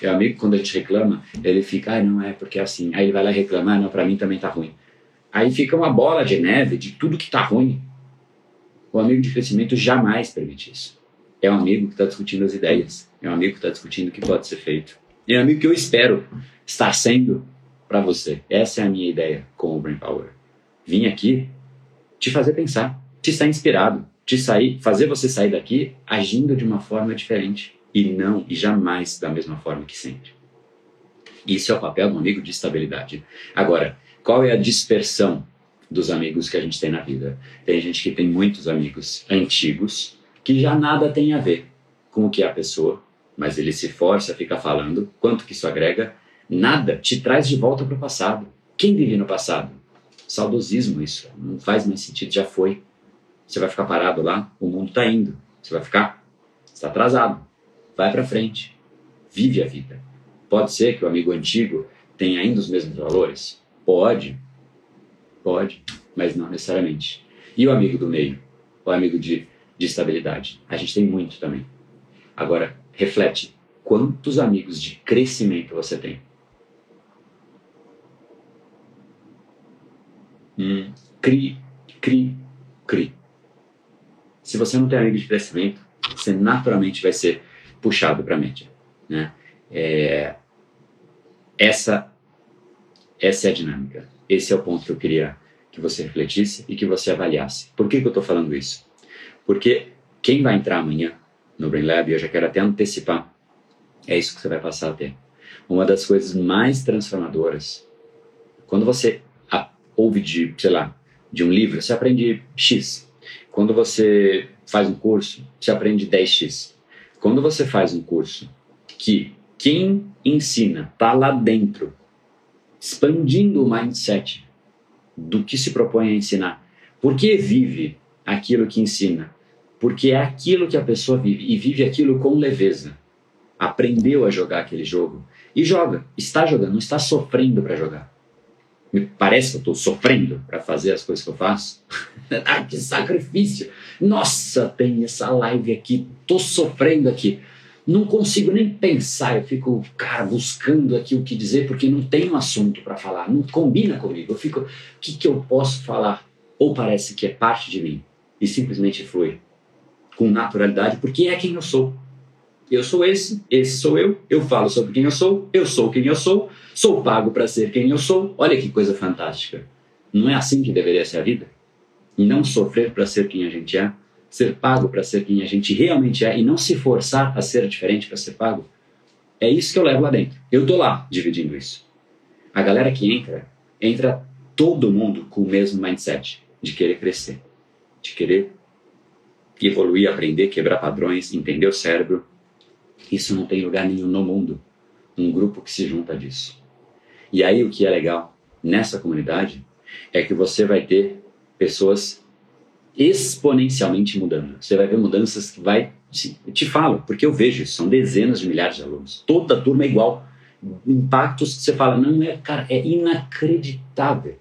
É o amigo, quando a gente reclama, ele fica, ah, não é porque é assim. Aí ele vai lá reclamar, não, para mim também tá ruim. Aí fica uma bola de neve de tudo que tá ruim. O amigo de crescimento jamais permite isso. É um amigo que está discutindo as ideias. É um amigo que está discutindo o que pode ser feito. E é um amigo que eu espero estar sendo para você. Essa é a minha ideia com o Brain Power. Vim aqui te fazer pensar, te sair inspirado, te sair, fazer você sair daqui agindo de uma forma diferente e não e jamais da mesma forma que sempre. Isso é o papel do amigo de estabilidade. Agora, qual é a dispersão dos amigos que a gente tem na vida? Tem gente que tem muitos amigos antigos que já nada tem a ver com o que é a pessoa, mas ele se força, fica falando quanto que isso agrega, nada te traz de volta para o passado. Quem vive no passado? Saudosismo isso, não faz mais sentido, já foi. Você vai ficar parado lá, o mundo está indo. Você vai ficar, está atrasado. Vai para frente, vive a vida. Pode ser que o amigo antigo tenha ainda os mesmos valores? Pode, pode, mas não necessariamente. E o amigo do meio? O amigo de, de estabilidade? A gente tem muito também. Agora, reflete: quantos amigos de crescimento você tem? Crie, crie, crie. Se você não tem amigo de crescimento, você naturalmente vai ser puxado para a média. Né? É, essa, essa é a dinâmica. Esse é o ponto que eu queria que você refletisse e que você avaliasse. Por que, que eu estou falando isso? Porque quem vai entrar amanhã no Brain Lab, eu já quero até antecipar, é isso que você vai passar a ter. Uma das coisas mais transformadoras, quando você ouve de, sei lá, de um livro, você aprende X. Quando você faz um curso, você aprende 10X. Quando você faz um curso que quem ensina está lá dentro, expandindo o mindset do que se propõe a ensinar, porque vive aquilo que ensina, porque é aquilo que a pessoa vive e vive aquilo com leveza. Aprendeu a jogar aquele jogo e joga, está jogando, não está sofrendo para jogar. Me parece que eu estou sofrendo para fazer as coisas que eu faço. (laughs) ah, que sacrifício! Nossa, tem essa live aqui, tô sofrendo aqui. Não consigo nem pensar, eu fico, cara, buscando aqui o que dizer, porque não tem um assunto para falar, não combina comigo. Eu fico, o que, que eu posso falar? Ou parece que é parte de mim e simplesmente flui com naturalidade, porque é quem eu sou. Eu sou esse, esse sou eu, eu falo sobre quem eu sou, eu sou quem eu sou, sou pago para ser quem eu sou. Olha que coisa fantástica. Não é assim que deveria ser a vida? E não sofrer para ser quem a gente é, ser pago para ser quem a gente realmente é e não se forçar a ser diferente para ser pago. É isso que eu levo lá dentro. Eu tô lá dividindo isso. A galera que entra, entra todo mundo com o mesmo mindset de querer crescer, de querer evoluir, aprender, quebrar padrões, entender o cérebro, isso não tem lugar nenhum no mundo. Um grupo que se junta disso. E aí o que é legal nessa comunidade é que você vai ter pessoas exponencialmente mudando. Você vai ver mudanças que vai. Eu te falo, porque eu vejo isso, são dezenas de milhares de alunos. Toda turma é igual. Impactos que você fala, não é, cara, é inacreditável.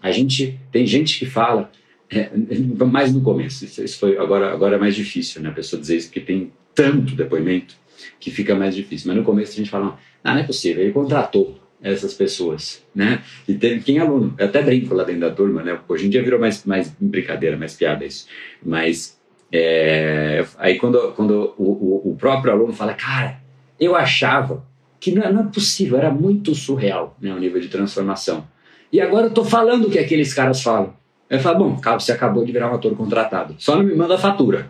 A gente tem gente que fala, é, (laughs) mais no começo, isso foi agora agora é mais difícil, né? A pessoa dizer isso porque tem tanto depoimento que fica mais difícil. Mas no começo a gente fala, ah, não é possível, ele contratou essas pessoas, né? E tem quem é aluno, eu até brinco lá dentro da turma, né? Hoje em dia virou mais, mais brincadeira, mais piada isso. Mas é, aí quando, quando o, o, o, próprio aluno fala, cara, eu achava que não, não é possível, era muito surreal né, o nível de transformação. E agora eu tô falando o que aqueles caras falam. Eu falo, bom, você acabou de virar um ator contratado, só não me manda a fatura.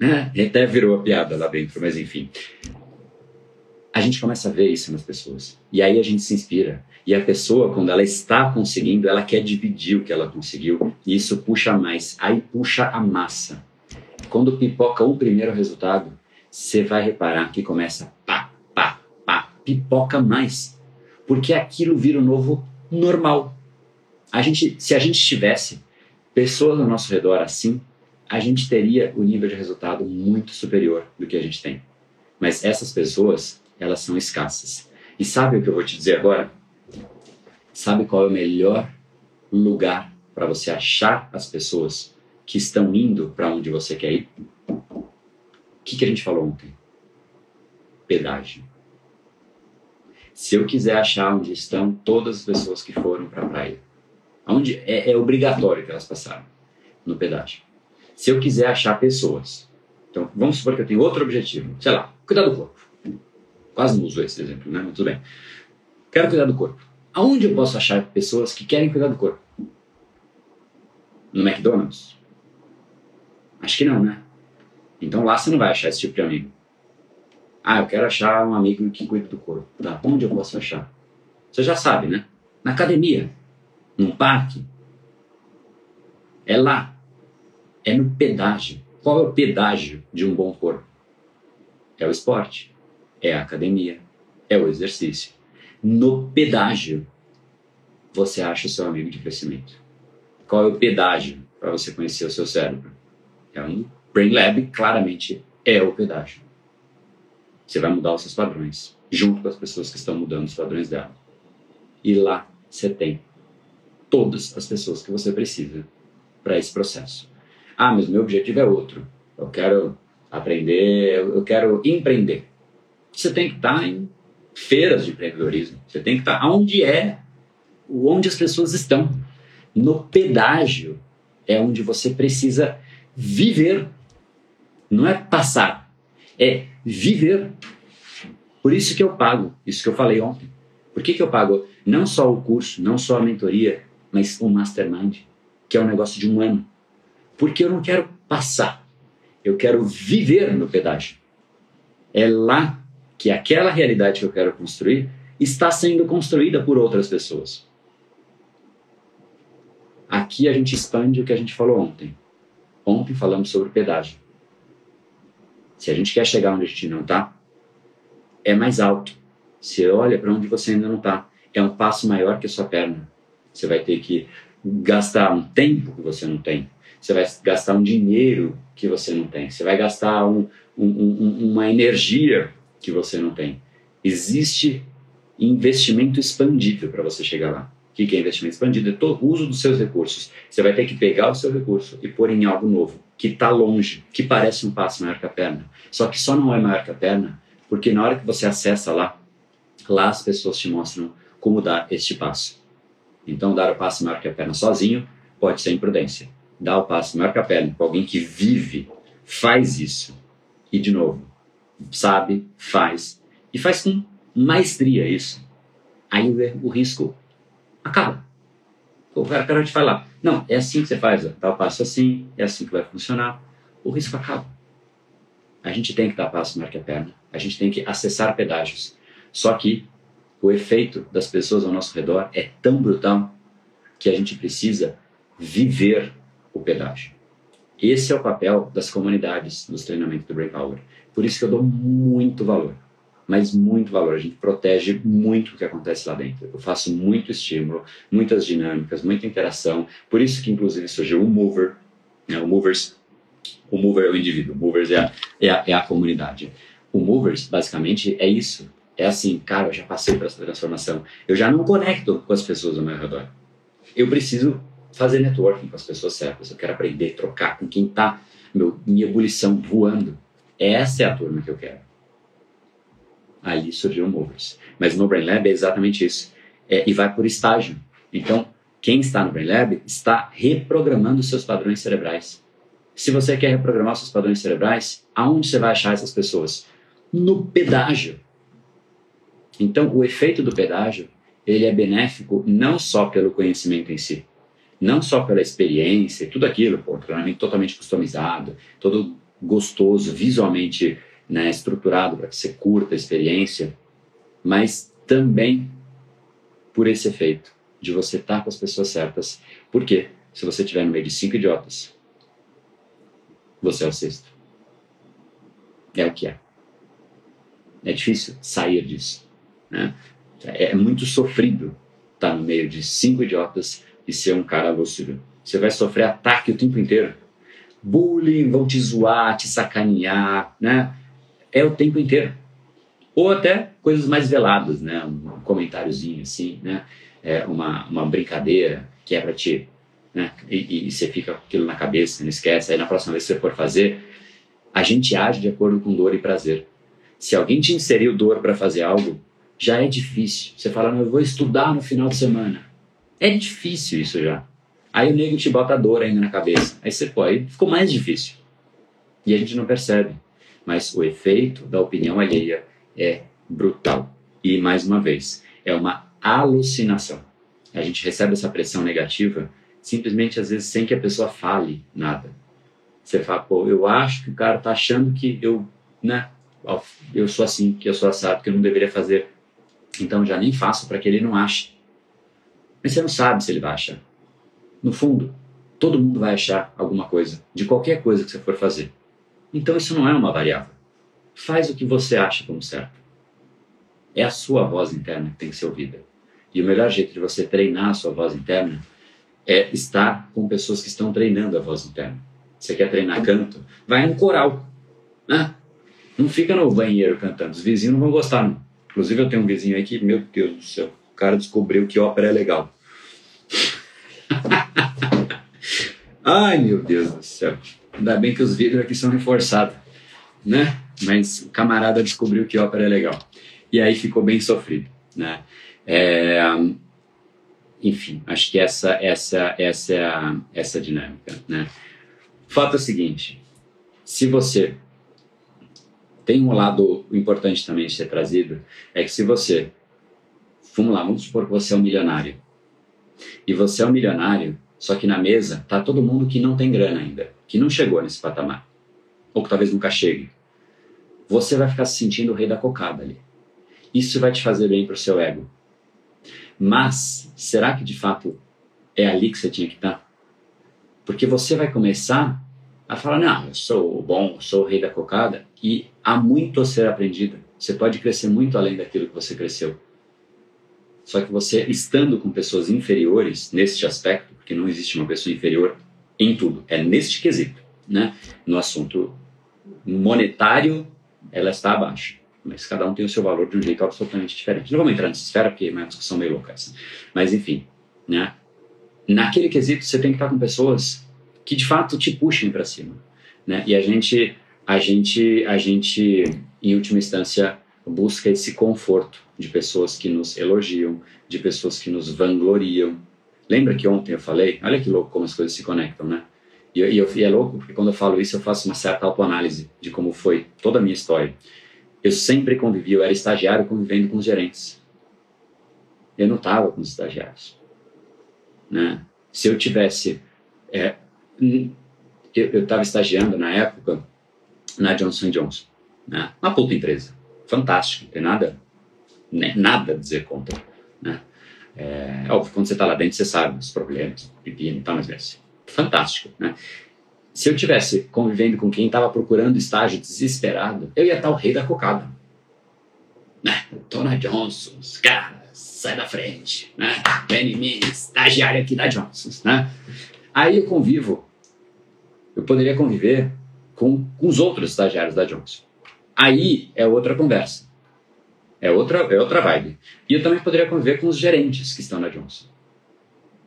Né? Até virou a piada lá dentro, mas enfim. A gente começa a ver isso nas pessoas. E aí a gente se inspira. E a pessoa, quando ela está conseguindo, ela quer dividir o que ela conseguiu. E isso puxa mais. Aí puxa a massa. Quando pipoca o primeiro resultado, você vai reparar que começa pá, pá, pá, pipoca mais. Porque aquilo vira o novo normal. A gente, se a gente tivesse pessoas ao nosso redor assim, a gente teria o um nível de resultado muito superior do que a gente tem. Mas essas pessoas, elas são escassas. E sabe o que eu vou te dizer agora? Sabe qual é o melhor lugar para você achar as pessoas que estão indo para onde você quer ir? O que, que a gente falou ontem? Pedágio. Se eu quiser achar onde estão todas as pessoas que foram para a praia, onde é, é obrigatório que elas passaram no pedágio se eu quiser achar pessoas. Então, vamos supor que eu tenho outro objetivo, sei lá, cuidar do corpo. Quase não uso esse exemplo, né? Mas tudo bem. Quero cuidar do corpo. Aonde eu posso achar pessoas que querem cuidar do corpo? No McDonald's? Acho que não, né? Então lá você não vai achar esse tipo de amigo. Ah, eu quero achar um amigo que cuida do corpo. Tá, onde eu posso achar? Você já sabe, né? Na academia, num parque. É lá é no pedágio. Qual é o pedágio de um bom corpo? É o esporte, é a academia, é o exercício. No pedágio, você acha o seu amigo de crescimento. Qual é o pedágio para você conhecer o seu cérebro? É um Brain Lab, claramente é o pedágio. Você vai mudar os seus padrões, junto com as pessoas que estão mudando os padrões dela. E lá você tem todas as pessoas que você precisa para esse processo. Ah, mas meu objetivo é outro. Eu quero aprender, eu quero empreender. Você tem que estar em feiras de empreendedorismo. Você tem que estar onde é, onde as pessoas estão. No pedágio é onde você precisa viver. Não é passar, é viver. Por isso que eu pago, isso que eu falei ontem. Por que, que eu pago não só o curso, não só a mentoria, mas o mastermind, que é um negócio de um ano porque eu não quero passar, eu quero viver no pedágio. É lá que aquela realidade que eu quero construir está sendo construída por outras pessoas. Aqui a gente expande o que a gente falou ontem. Ontem falamos sobre pedágio. Se a gente quer chegar onde a gente não está, é mais alto. Você olha para onde você ainda não está. É um passo maior que a sua perna. Você vai ter que gastar um tempo que você não tem você vai gastar um dinheiro que você não tem, você vai gastar um, um, um, uma energia que você não tem. Existe investimento expandível para você chegar lá. que, que é investimento expandido? É todo o uso dos seus recursos. Você vai ter que pegar o seu recurso e pôr em algo novo, que está longe, que parece um passo maior que a perna. Só que só não é maior que a perna, porque na hora que você acessa lá, lá as pessoas te mostram como dar este passo. Então, dar o passo maior que a perna sozinho pode ser imprudência. Dar o passo maior que a perna com alguém que vive, faz isso. E, de novo, sabe, faz. E faz com maestria isso. Aí o risco acaba. O cara te falar, não, é assim que você faz, dá o passo assim, é assim que vai funcionar. O risco acaba. A gente tem que dar passo que a perna. A gente tem que acessar pedágios. Só que o efeito das pessoas ao nosso redor é tão brutal que a gente precisa viver o pedágio. Esse é o papel das comunidades dos treinamentos do Brain Power. Por isso que eu dou muito valor, mas muito valor. A gente protege muito o que acontece lá dentro. Eu faço muito estímulo, muitas dinâmicas, muita interação. Por isso que, inclusive, surgiu o Mover. Né? O Movers, o Mover é o indivíduo, o Movers é a, é a, é a comunidade. O Movers, basicamente, é isso é assim, cara, eu já passei por essa transformação. Eu já não conecto com as pessoas ao meu redor. Eu preciso fazer networking com as pessoas certas. Eu quero aprender, trocar com quem está minha ebulição voando. Essa é a turma que eu quero. Ali surgiu o Movers. Mas no Brain Lab é exatamente isso. É, e vai por estágio. Então, quem está no Brain Lab está reprogramando seus padrões cerebrais. Se você quer reprogramar seus padrões cerebrais, aonde você vai achar essas pessoas? No pedágio. Então, o efeito do pedágio, ele é benéfico não só pelo conhecimento em si, não só pela experiência e tudo aquilo, pô, treinamento totalmente customizado, todo gostoso, visualmente né, estruturado para que você curta a experiência, mas também por esse efeito de você estar com as pessoas certas. Por quê? Se você estiver no meio de cinco idiotas, você é o sexto. É o que é. É difícil sair disso. Né? É, é muito sofrido estar no meio de cinco idiotas e ser um cara lúcido. Você vai sofrer ataque o tempo inteiro. Bullying, vão te zoar, te sacanear, né? É o tempo inteiro. Ou até coisas mais veladas, né? Um comentáriozinho assim, né? É uma, uma brincadeira que é para ti, né? E, e, você fica com aquilo na cabeça, não esquece. Aí na próxima vez que você for fazer, a gente age de acordo com dor e prazer. Se alguém te inseriu dor para fazer algo, já é difícil. Você fala, não, eu vou estudar no final de semana. É difícil isso já. Aí o nego te bota dor ainda na cabeça. Aí você pode, ficou mais difícil. E a gente não percebe. Mas o efeito da opinião alheia é brutal. E mais uma vez, é uma alucinação. A gente recebe essa pressão negativa simplesmente às vezes sem que a pessoa fale nada. Você fala, pô, eu acho que o cara tá achando que eu, né, eu sou assim, que eu sou assado, que eu não deveria fazer então já nem faço para que ele não ache. Mas você não sabe se ele vai achar. No fundo, todo mundo vai achar alguma coisa, de qualquer coisa que você for fazer. Então isso não é uma variável. Faz o que você acha como certo. É a sua voz interna que tem que ser ouvida. E o melhor jeito de você treinar a sua voz interna é estar com pessoas que estão treinando a voz interna. Você quer treinar canto? Vai no coral. Né? Não fica no banheiro cantando. Os vizinhos não vão gostar, não. Inclusive, eu tenho um vizinho aí que, meu Deus do céu, o cara descobriu que ópera é legal. Ai, meu Deus do céu. Ainda bem que os vidros aqui são reforçados, né? Mas o camarada descobriu que ópera é legal. E aí ficou bem sofrido, né? É, enfim, acho que essa, essa, essa é a, essa dinâmica, né? Fato é o seguinte, se você tem um lado importante também de ser trazido, é que se você, vamos lá, vamos supor que você é um milionário, e você é um milionário, só que na mesa tá todo mundo que não tem grana ainda, que não chegou nesse patamar, ou que talvez nunca chegue. Você vai ficar se sentindo o rei da cocada ali. Isso vai te fazer bem para o seu ego. Mas, será que de fato é ali que você tinha que estar? Tá? Porque você vai começar a falar, não, eu sou bom, eu sou o rei da cocada, e há muito a ser aprendido. Você pode crescer muito além daquilo que você cresceu. Só que você, estando com pessoas inferiores neste aspecto, porque não existe uma pessoa inferior em tudo, é neste quesito, né? No assunto monetário, ela está abaixo. Mas cada um tem o seu valor de um jeito absolutamente diferente. Não vamos entrar nessa esfera, porque é uma discussão meio louca essa. Mas, enfim, né? Naquele quesito, você tem que estar com pessoas que de fato te puxem para cima, né? E a gente, a gente, a gente, em última instância, busca esse conforto de pessoas que nos elogiam, de pessoas que nos vangloriam. Lembra que ontem eu falei? Olha que louco como as coisas se conectam, né? E, e, eu, e é louco porque quando eu falo isso eu faço uma certa autoanálise de como foi toda a minha história. Eu sempre convivi, eu era estagiário convivendo com os gerentes. Eu não estava com os estagiários. Né? Se eu tivesse é, eu estava estagiando na época na Johnson Johnson, né? uma puta empresa, fantástico, não tem nada, né, nada a dizer contra. Né? É, óbvio, quando você está lá dentro, você sabe os problemas, pepino e tal, mas é fantástico. Né? Se eu tivesse convivendo com quem estava procurando estágio desesperado, eu ia estar o rei da cocada. Né? Tona Johnson, cara, sai da frente, né? Em mim, estagiário aqui da Johnson, né? Aí eu convivo eu poderia conviver com, com os outros estagiários da Johnson. Aí é outra conversa. É outra, é outra vibe. E eu também poderia conviver com os gerentes que estão na Johnson.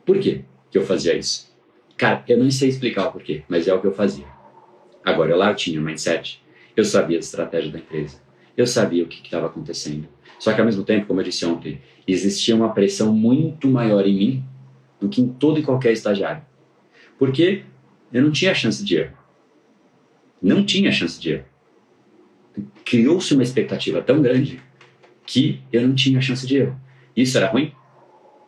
Por quê que eu fazia isso? Cara, eu não sei explicar o porquê, mas é o que eu fazia. Agora, eu lá eu tinha um mindset, eu sabia a estratégia da empresa, eu sabia o que estava acontecendo. Só que ao mesmo tempo, como eu disse ontem, existia uma pressão muito maior em mim do que em todo e qualquer estagiário. Porque eu não tinha chance de erro. Não tinha chance de erro. Criou-se uma expectativa tão grande que eu não tinha chance de erro. Isso era ruim?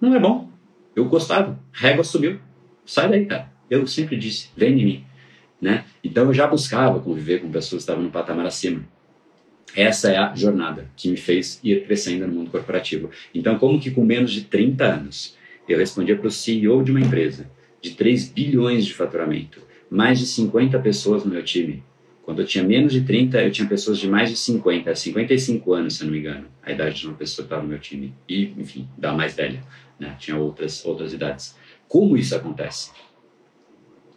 Não é bom. Eu gostava. Régua subiu. Sai daí, cara. Eu sempre disse, vem de mim. Né? Então eu já buscava conviver com pessoas que estavam no patamar acima. Essa é a jornada que me fez ir crescendo no mundo corporativo. Então, como que com menos de 30 anos eu respondia para o CEO de uma empresa de 3 bilhões de faturamento, mais de 50 pessoas no meu time. Quando eu tinha menos de 30, eu tinha pessoas de mais de 50, 55 anos, se eu não me engano, a idade de uma pessoa que estava no meu time. E, enfim, da mais velha, né? tinha outras, outras idades. Como isso acontece?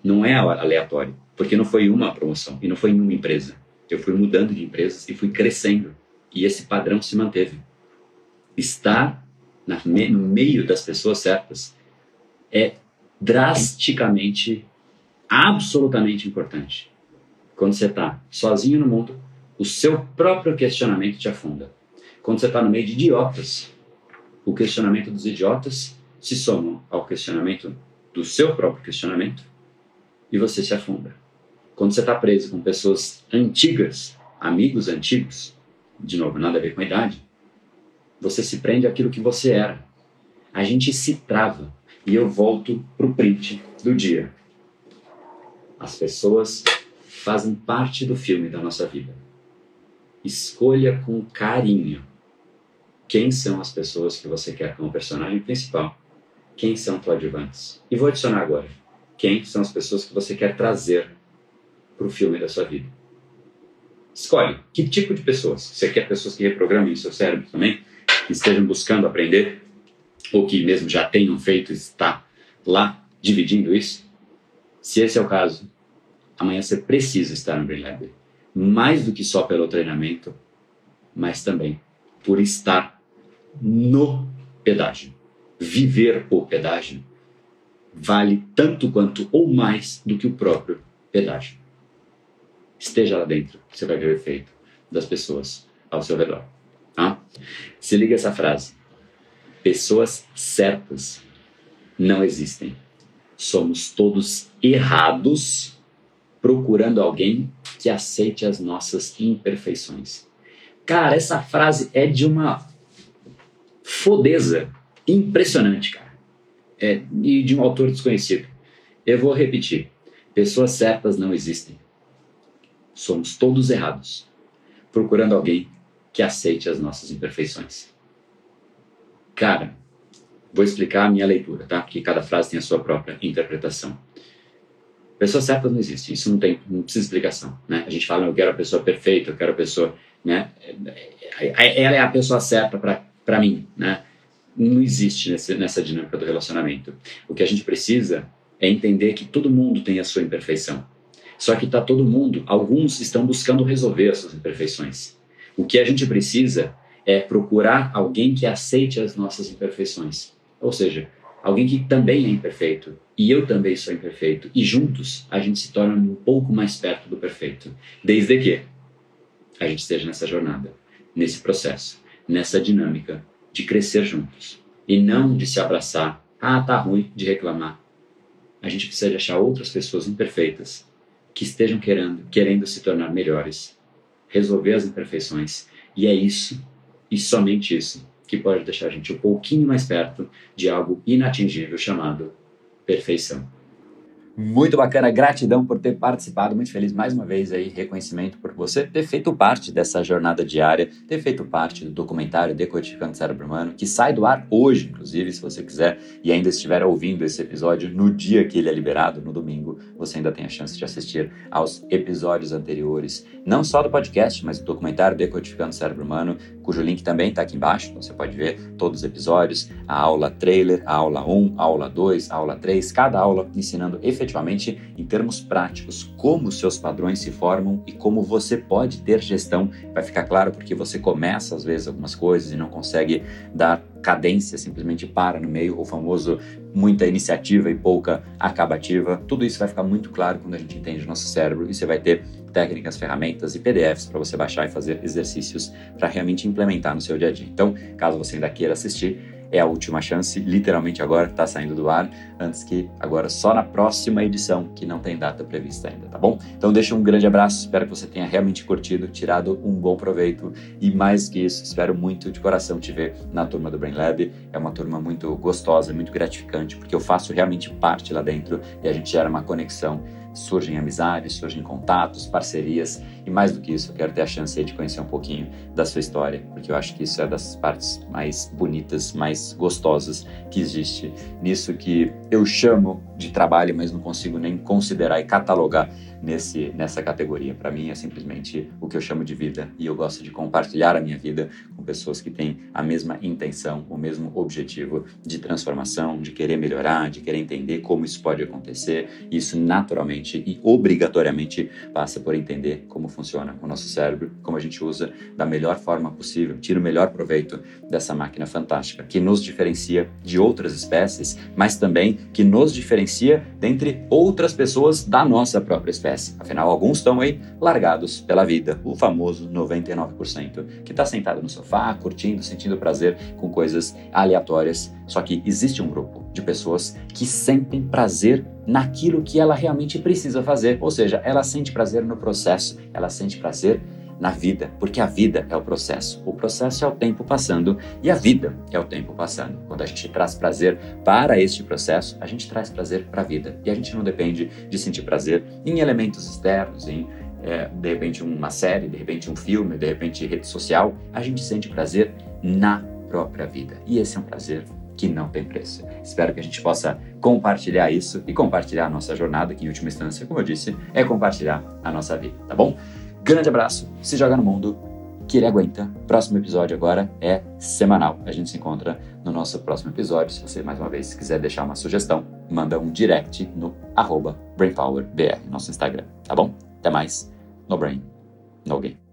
Não é aleatório, porque não foi uma promoção e não foi em uma empresa. Eu fui mudando de empresas e fui crescendo. E esse padrão se manteve. Estar no meio das pessoas certas é drasticamente, absolutamente importante. Quando você está sozinho no mundo, o seu próprio questionamento te afunda. Quando você está no meio de idiotas, o questionamento dos idiotas se somam ao questionamento do seu próprio questionamento e você se afunda. Quando você está preso com pessoas antigas, amigos antigos, de novo, nada a ver com a idade, você se prende àquilo que você era. A gente se trava e eu volto para o print do dia. As pessoas fazem parte do filme da nossa vida. Escolha com carinho quem são as pessoas que você quer como personagem principal, quem são coadjuvantes. E vou adicionar agora: quem são as pessoas que você quer trazer para o filme da sua vida. Escolhe que tipo de pessoas. Você quer pessoas que reprogramem o seu cérebro também, que estejam buscando aprender ou que mesmo já tenham feito está lá dividindo isso, se esse é o caso, amanhã você precisa estar no Brain Lab. Mais do que só pelo treinamento, mas também por estar no pedágio. Viver o pedágio vale tanto quanto ou mais do que o próprio pedágio. Esteja lá dentro, você vai ver o efeito das pessoas ao seu redor. Tá? Se liga essa frase. Pessoas certas não existem. Somos todos errados procurando alguém que aceite as nossas imperfeições. Cara, essa frase é de uma fodeza impressionante, cara. É, e de um autor desconhecido. Eu vou repetir. Pessoas certas não existem. Somos todos errados, procurando alguém que aceite as nossas imperfeições. Cara, vou explicar a minha leitura, tá? Porque cada frase tem a sua própria interpretação. Pessoa certa não existe, isso não tem, não precisa explicação, né? A gente fala, eu quero a pessoa perfeita, eu quero a pessoa, né? Ela é a pessoa certa para mim, né? Não existe nesse, nessa dinâmica do relacionamento. O que a gente precisa é entender que todo mundo tem a sua imperfeição. Só que está todo mundo, alguns estão buscando resolver as suas imperfeições. O que a gente precisa é procurar alguém que aceite as nossas imperfeições. Ou seja, alguém que também é imperfeito. E eu também sou imperfeito, e juntos a gente se torna um pouco mais perto do perfeito, desde que a gente esteja nessa jornada, nesse processo, nessa dinâmica de crescer juntos. E não de se abraçar, ah, tá ruim, de reclamar. A gente precisa de achar outras pessoas imperfeitas que estejam querendo, querendo se tornar melhores, resolver as imperfeições, e é isso, e somente isso, que pode deixar a gente um pouquinho mais perto de algo inatingível chamado perfeição. Muito bacana, gratidão por ter participado, muito feliz mais uma vez aí, reconhecimento por você ter feito parte dessa jornada diária, ter feito parte do documentário Decodificando o Cérebro Humano, que sai do ar hoje, inclusive, se você quiser e ainda estiver ouvindo esse episódio no dia que ele é liberado, no domingo, você ainda tem a chance de assistir aos episódios anteriores, não só do podcast, mas do documentário Decodificando o Cérebro Humano, cujo link também está aqui embaixo, você pode ver todos os episódios, a aula trailer, a aula 1, a aula 2, a aula 3, cada aula ensinando efetivamente em termos práticos, como seus padrões se formam e como você pode ter gestão. Vai ficar claro porque você começa às vezes algumas coisas e não consegue dar cadência, simplesmente para no meio, o famoso muita iniciativa e pouca acabativa. Tudo isso vai ficar muito claro quando a gente entende o nosso cérebro e você vai ter técnicas, ferramentas e PDFs para você baixar e fazer exercícios para realmente implementar no seu dia a dia. Então, caso você ainda queira assistir, é a última chance, literalmente agora está saindo do ar, antes que agora só na próxima edição, que não tem data prevista ainda, tá bom? Então deixa um grande abraço, espero que você tenha realmente curtido, tirado um bom proveito e mais que isso, espero muito de coração te ver na turma do Brain Lab. É uma turma muito gostosa, muito gratificante, porque eu faço realmente parte lá dentro e a gente gera uma conexão surgem amizades, surgem contatos, parcerias e mais do que isso, eu quero ter a chance de conhecer um pouquinho da sua história, porque eu acho que isso é das partes mais bonitas, mais gostosas que existe nisso que eu chamo de trabalho, mas não consigo nem considerar e catalogar nesse, nessa categoria. Para mim é simplesmente o que eu chamo de vida e eu gosto de compartilhar a minha vida com pessoas que têm a mesma intenção, o mesmo objetivo de transformação, de querer melhorar, de querer entender como isso pode acontecer. Isso naturalmente e obrigatoriamente passa por entender como funciona o nosso cérebro, como a gente usa da melhor forma possível, tira o melhor proveito dessa máquina fantástica que nos diferencia de outras espécies, mas também que nos diferencia dentre outras pessoas da nossa própria espécie. Afinal, alguns estão aí largados pela vida, o famoso 99%, que está sentado no sofá, curtindo, sentindo prazer com coisas aleatórias. Só que existe um grupo de pessoas que sentem prazer naquilo que ela realmente precisa fazer, ou seja, ela sente prazer no processo, ela sente prazer na vida, porque a vida é o processo. O processo é o tempo passando e a vida é o tempo passando. Quando a gente traz prazer para este processo, a gente traz prazer para a vida. E a gente não depende de sentir prazer em elementos externos, em é, de repente uma série, de repente um filme, de repente rede social. A gente sente prazer na própria vida. E esse é um prazer que não tem preço. Espero que a gente possa compartilhar isso e compartilhar a nossa jornada, que em última instância, como eu disse, é compartilhar a nossa vida, tá bom? Grande abraço, se joga no mundo, que ele aguenta. Próximo episódio agora é semanal. A gente se encontra no nosso próximo episódio. Se você, mais uma vez, quiser deixar uma sugestão, manda um direct no BrainPowerBR, nosso Instagram, tá bom? Até mais. No Brain, no Game.